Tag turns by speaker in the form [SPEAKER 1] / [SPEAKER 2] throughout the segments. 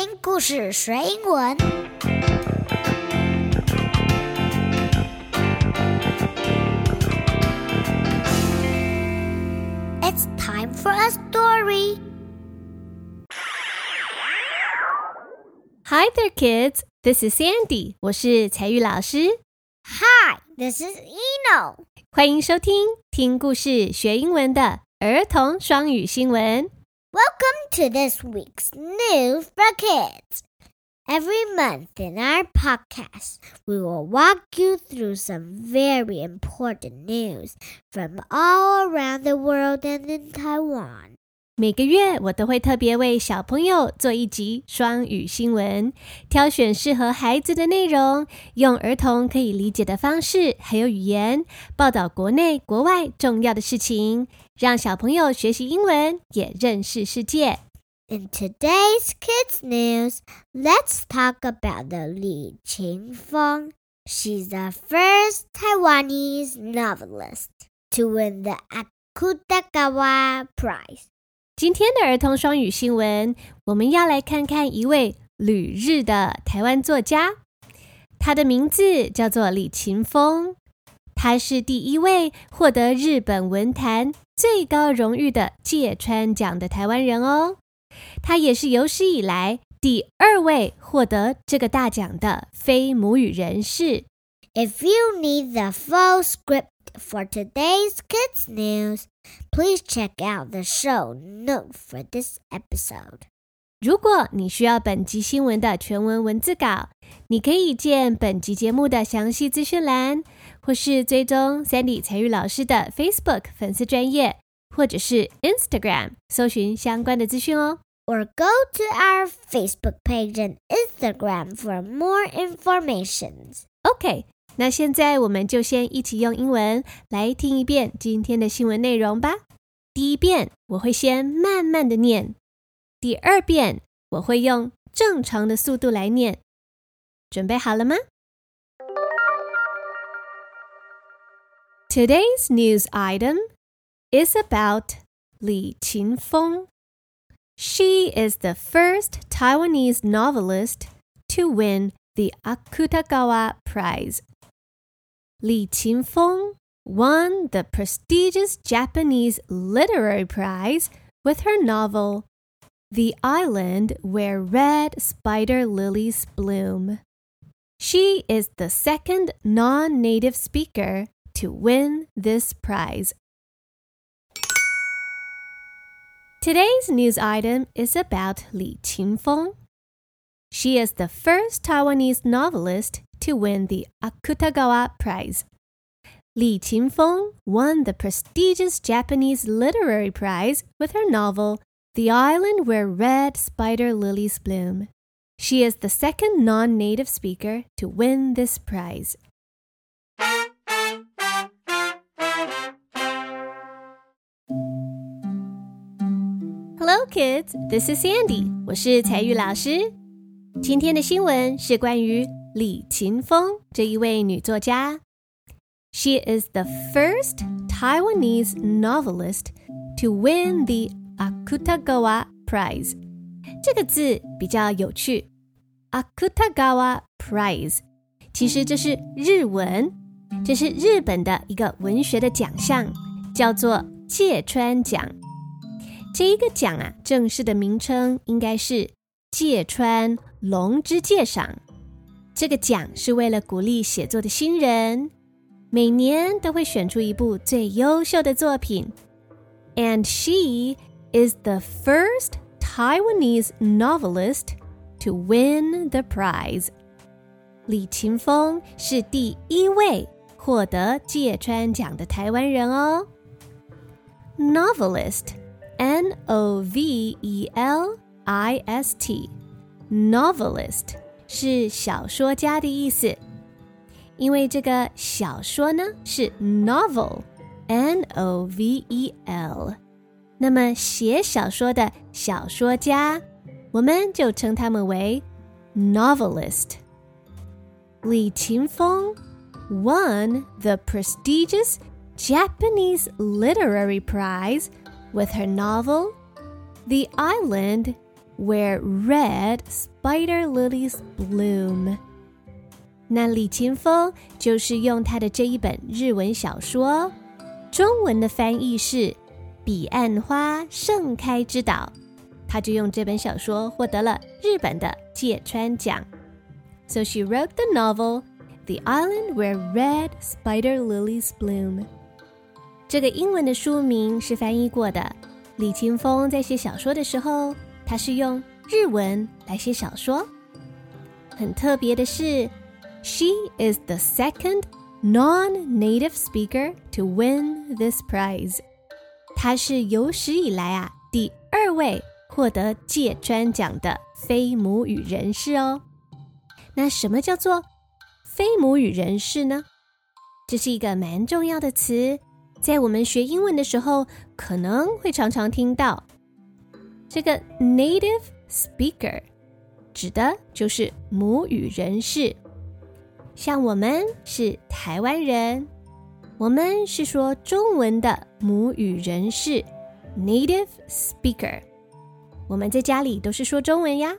[SPEAKER 1] 听故事学英文。It's time for a story.
[SPEAKER 2] Hi there, kids. This is Sandy. 我是彩玉老师。
[SPEAKER 1] Hi, this is Eno.
[SPEAKER 2] 欢迎收听听故事学英文的儿童双语新闻。
[SPEAKER 1] Welcome to this week's news for kids. Every month in our podcast, we will walk you through some very important news from all around the world and in Taiwan.
[SPEAKER 2] 每个月我都会特别为小朋友做一集双语新闻，挑选适合孩子的内容，用儿童可以理解的方式还有语言，报道国内国外重要的事情， 让小朋友学习英文，也认识世界。
[SPEAKER 1] In today's kids news, let's talk about the Li Qingfeng. She's the first Taiwanese novelist to win the Akutagawa Prize.
[SPEAKER 2] 今天的儿童双语新闻，我们要来看看一位旅日的台湾作家，他的名字叫做李勤峰，他是第一位获得日本文坛最高荣誉的芥川奖的台湾人哦。他也是有史以来第二位获得这个大奖的非母语人士。
[SPEAKER 1] If you need the full script for today's kids news, please check out the show note for this episode.
[SPEAKER 2] 如果你需要本集新闻的全文文字稿，你可以见本集节目的详细资讯栏，或是追踪 Sandy 才玉老师的 Facebook 粉丝专业，或者是 Instagram 搜寻相关的资讯哦。
[SPEAKER 1] Or go to our Facebook page and Instagram for more information.
[SPEAKER 2] OK，那现在我们就先一起用英文来听一遍今天的新闻内容吧。第一遍我会先慢慢的念，第二遍我会用正常的速度来念。准备好了吗？Today's news item is about Li Qinfeng. She is the first Taiwanese novelist to win the Akutagawa Prize. Li Qinfeng won the prestigious Japanese Literary Prize with her novel The Island Where Red Spider Lilies Bloom. She is the second non native speaker to win this prize. Today's news item is about Li Qinfeng. She is the first Taiwanese novelist to win the Akutagawa Prize. Li Qinfeng won the prestigious Japanese Literary Prize with her novel The Island Where Red Spider Lilies Bloom. She is the second non native speaker to win this prize. Hello, kids. This is Sandy. 我是彩玉老师。今天的新闻是关于李琴峰这一位女作家。She is the first Taiwanese novelist to win the Akutagawa Prize. 这个字比较有趣，Akutagawa Prize，其实这是日文，这是日本的一个文学的奖项，叫做芥川奖。这一个奖啊，正式的名称应该是芥川龙之介赏。这个奖是为了鼓励写作的新人，每年都会选出一部最优秀的作品。And she is the first Taiwanese novelist to win the prize. 李勤峰是第一位获得芥川奖的台湾人哦。Novelist, Novelist, T，novelist 是小说家的意思。因为这个小说呢是 novel，N O V E L，那么写小说的小说家，我们就称他们为 novelist。李琴峰 won the prestigious Japanese Literary Prize。with her novel, The Island Where Red Spider Lilies Bloom. 那李琴峰就是用他的这一本日文小说，中文的翻译是《彼岸花盛开之岛》，他就用这本小说获得了日本的芥川奖。So she wrote the novel The Island Where Red Spider Lilies Bloom. 这个英文的书名是翻译过的。李勤峰在写小说的时候，他是用日文来写小说。很特别的是。She is the second non-native speaker to win this prize. 她是有史以来啊第二位获得芥川奖的非母语人士哦。那什么叫做非母语人士呢？这是一个蛮重要的词，在我们学英文的时候可能会常常听到。这个 native speaker 指的就是母语人士。像我们是台湾人，我们是说中文的母语人士，native speaker。我们在家里都是说中文呀。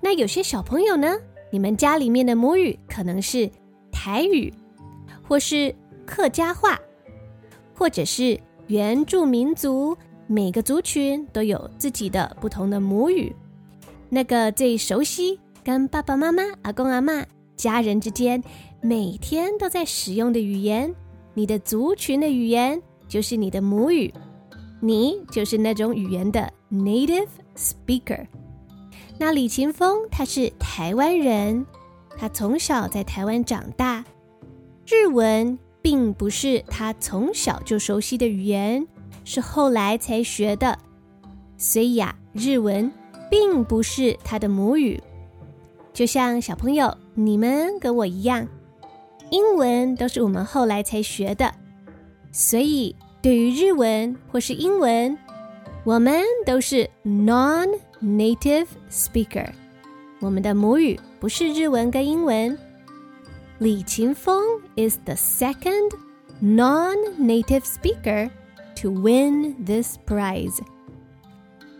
[SPEAKER 2] 那有些小朋友呢，你们家里面的母语可能是台语，或是客家话，或者是原住民族。每个族群都有自己的不同的母语。那个最熟悉，跟爸爸妈妈、阿公阿妈。家人之间每天都在使用的语言，你的族群的语言就是你的母语，你就是那种语言的 native speaker。那李勤峰他是台湾人，他从小在台湾长大，日文并不是他从小就熟悉的语言，是后来才学的，所以呀，日文并不是他的母语。就像小朋友，你们跟我一样，英文都是我们后来才学的，所以对于日文或是英文，我们都是 non-native speaker，我们的母语不是日文跟英文。Li Qinfeng is the second non native speaker to win this prize.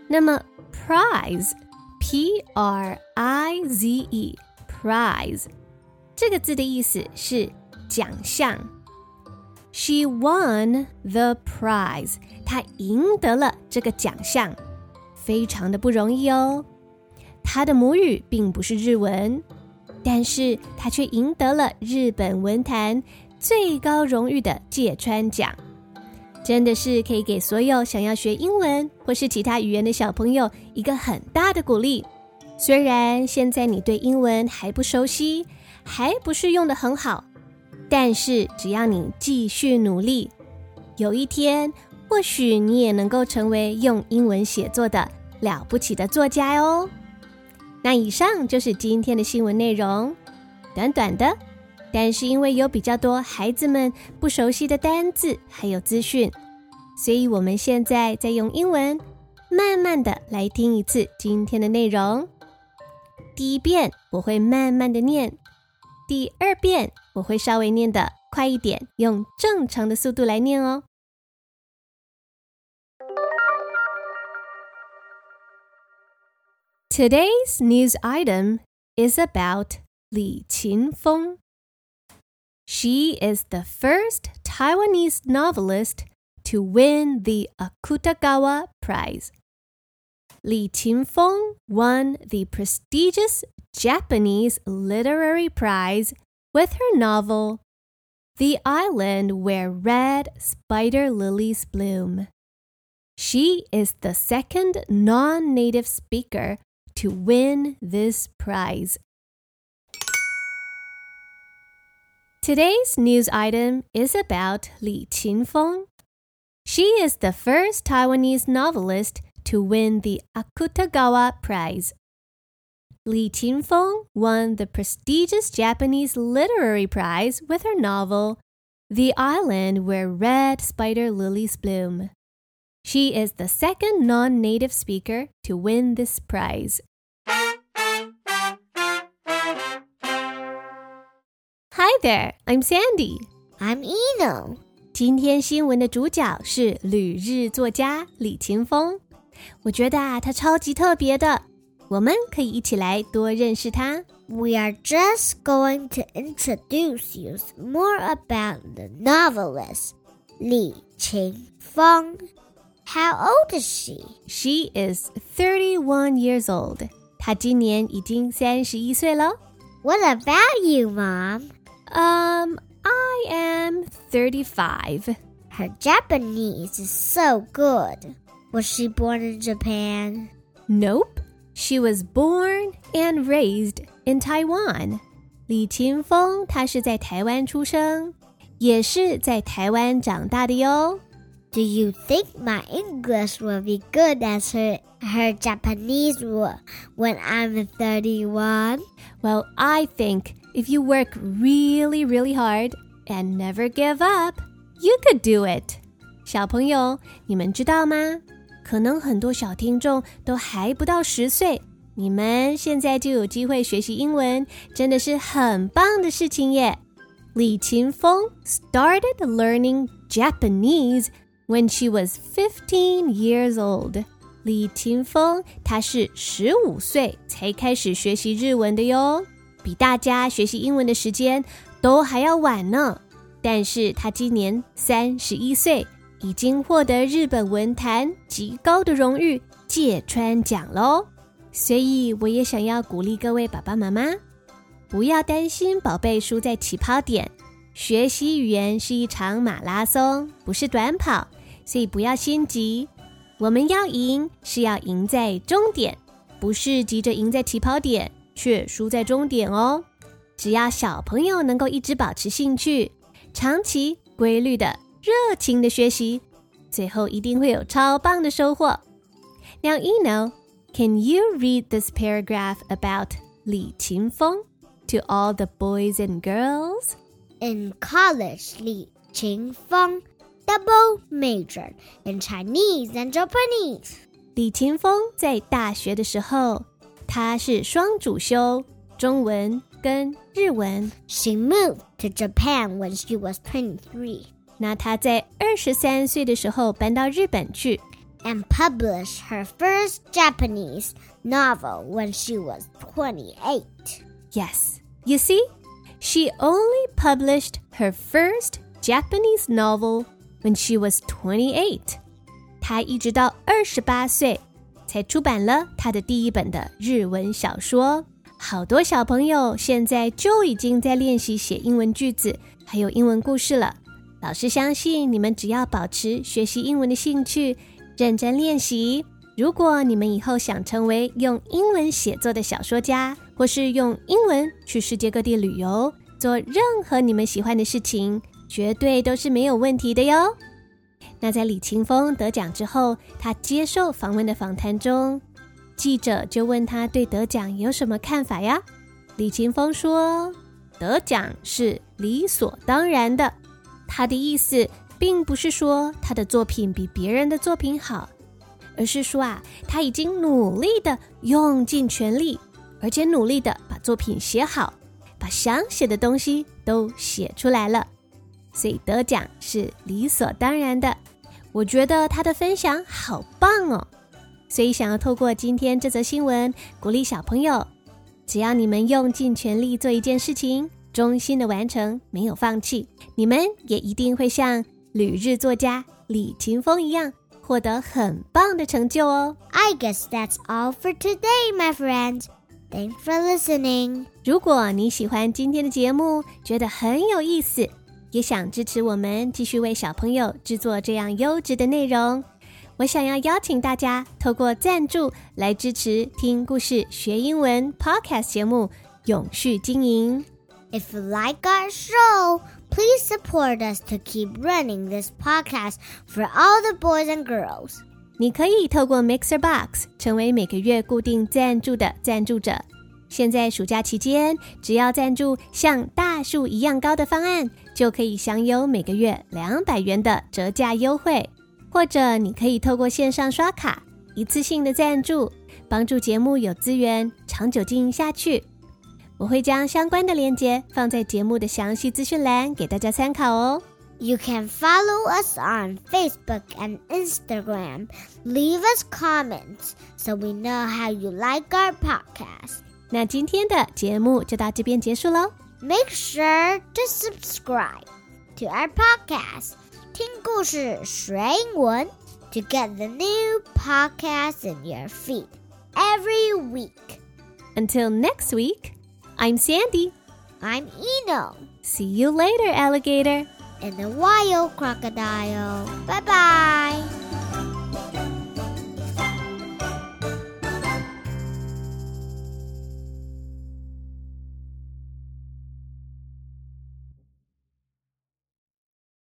[SPEAKER 2] 那么 prize P R I Z E prize 这个字的意思是奖项. She won the prize. prize，她赢得了这个奖项，非常的不容易哦。她的母语并不是日文。但是他却赢得了日本文坛最高荣誉的芥川奖。真的是可以给所有想要学英文或是其他语言的小朋友一个很大的鼓励。虽然现在你对英文还不熟悉，还不是用的很好，但是只要你继续努力，有一天或许你也能够成为用英文写作的了不起的作家哦。那以上就是今天的新闻内容，短短的。但是因为有比较多孩子们不熟悉的单字还有资讯，所以我们现在再用英文慢慢的来听一次今天的内容。第一遍我会慢慢的念，第二遍我会稍微念的快一点，用正常的速度来念哦。Today's news item is about Li Qinfeng. She is the first Taiwanese novelist to win the Akutagawa Prize. Li Qinfeng won the prestigious Japanese Literary Prize with her novel The Island Where Red Spider Lilies Bloom. She is the second non native speaker to win this prize. Today's news item is about Li Qinfeng. She is the first Taiwanese novelist to win the Akutagawa Prize. Li Qinfeng won the prestigious Japanese Literary Prize with her novel The Island Where Red Spider Lilies Bloom. She is the second non native speaker to win this prize. there. I'm Sandy.
[SPEAKER 1] I'm Eno.
[SPEAKER 2] 今天新闻的主角是旅日作家李琴峰。我觉得啊，他超级特别的，我们可以一起来多认识他。
[SPEAKER 1] We are just going to introduce you more about the novelist Li Qinfeng. How old is she?
[SPEAKER 2] She is thirty-one years old. 她今年已经三十一岁了。
[SPEAKER 1] What about you, Mom?
[SPEAKER 2] Um, I am 35.
[SPEAKER 1] Her Japanese is so good. Was she born in Japan?
[SPEAKER 2] Nope. She was born and raised in Taiwan. 李琴峰他是在台湾出生，也是在台湾长大的哟。
[SPEAKER 1] Do you think my English will be good as her her Japanese will when I'm 31?
[SPEAKER 2] Well, I think if you work really, really hard and never give up, you could do it. 小朋友，你们知道吗？可能很多小听众都还不到十岁，你们现在就有机会学习英文，真的是很棒的事情耶！李琴峰 started learning Japanese when she was fifteen years old. 李琴峰，她是十五岁才开始学习日文的哟。比大家学习英文的时间都还要晚呢。但是他今年三十一岁，已经获得日本文坛极高的荣誉芥川奖喽。所以我也想要鼓励各位爸爸妈妈，不要担心宝贝输在起跑点。学习语言是一场马拉松，不是短跑，所以不要心急。我们要赢，是要赢在终点，不是急着赢在起跑点，却输在终点哦。只要小朋友能够一直保持兴趣，长期规律的热情的学习，最后一定会有超棒的收获。Now, Eno, can you read this paragraph about Li Qinfeng to all the boys and girls?
[SPEAKER 1] In college, Li Qinfeng double major in Chinese and Japanese.
[SPEAKER 2] 李琴峰在大学的时候他是双主修中文跟日文。
[SPEAKER 1] She moved to Japan when she was 23
[SPEAKER 2] 那他在二十三岁的时候搬到日本去，
[SPEAKER 1] and published her first Japanese novel when she was 28.
[SPEAKER 2] Yes, you see, she only published her first Japanese novel when she was 28. 她一直到二十八岁 才出版了她的第一本的日文小说。好多小朋友现在就已经在练习写英文句子，还有英文故事了。老师相信你们只要保持学习英文的兴趣，认真练习。如果你们以后想成为用英文写作的小说家，或是用英文去世界各地旅游，做任何你们喜欢的事情，绝对都是没有问题的哟。那在李勤峰得奖之后，他接受访问的访谈中，记者就问他对得奖有什么看法呀？李勤峰说：“得奖是理所当然的。”他的意思并不是说他的作品比别人的作品好，而是说啊，他已经努力的用尽全力，而且努力的把作品写好，把想写的东西都写出来了，所以得奖是理所当然的。我觉得他的分享好棒哦，所以想要透过今天这则新闻鼓励小朋友，只要你们用尽全力做一件事情。衷心的完成，没有放弃，你们也一定会像旅日作家李勤峰一样，获得很棒的成就哦。
[SPEAKER 1] I guess that's all for today, my friend. Thanks for listening.
[SPEAKER 2] 如果你喜欢今天的节目，觉得很有意思，也想支持我们继续为小朋友制作这样优质的内容，我想要邀请大家透过赞助来支持听故事学英文 Podcast 节目，永续经营。
[SPEAKER 1] If you like our show, please support us to keep running this podcast for all the boys and girls.
[SPEAKER 2] 你可以透过 Mixer Box 成为每个月固定赞助的赞助者。现在暑假期间，只要赞助像大树一样高的方案，就可以享有每个月两百元的折价优惠。或者你可以透过线上刷卡一次性的赞助，帮助节目有资源长久经营下去。我会将相关的链接放在节目的详细资讯栏给大家参考哦。
[SPEAKER 1] You can follow us on Facebook and Instagram. Leave us comments so we know how you like our podcast.
[SPEAKER 2] 那今天的节目就到这边结束喽。
[SPEAKER 1] Make sure to subscribe to our podcast. 听故事学英文 to get the new podcast in your feed every week.
[SPEAKER 2] Until next week, I'm Sandy.
[SPEAKER 1] I'm Eno
[SPEAKER 2] See you later, alligator.
[SPEAKER 1] and the wild crocodile. Bye bye.